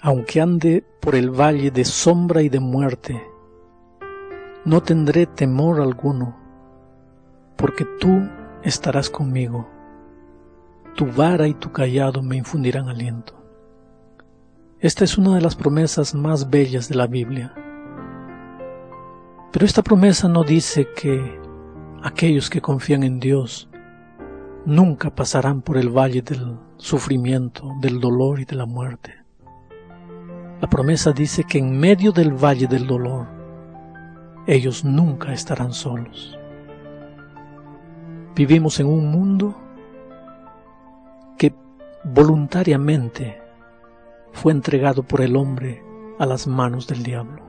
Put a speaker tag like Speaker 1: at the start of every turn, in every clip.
Speaker 1: Aunque ande por el valle de sombra y de muerte, no tendré temor alguno, porque tú estarás conmigo. Tu vara y tu callado me infundirán aliento. Esta es una de las promesas más bellas de la Biblia. Pero esta promesa no dice que aquellos que confían en Dios nunca pasarán por el valle del sufrimiento, del dolor y de la muerte. La promesa dice que en medio del valle del dolor, ellos nunca estarán solos. Vivimos en un mundo que voluntariamente fue entregado por el hombre a las manos del diablo.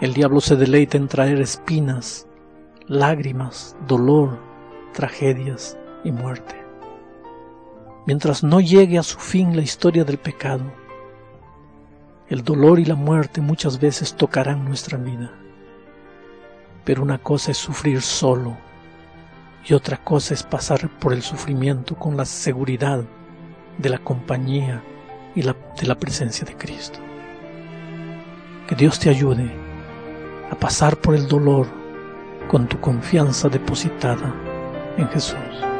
Speaker 1: El diablo se deleita en traer espinas, lágrimas, dolor, tragedias y muerte. Mientras no llegue a su fin la historia del pecado, el dolor y la muerte muchas veces tocarán nuestra vida. Pero una cosa es sufrir solo y otra cosa es pasar por el sufrimiento con la seguridad de la compañía y la, de la presencia de Cristo. Que Dios te ayude a pasar por el dolor con tu confianza depositada en Jesús.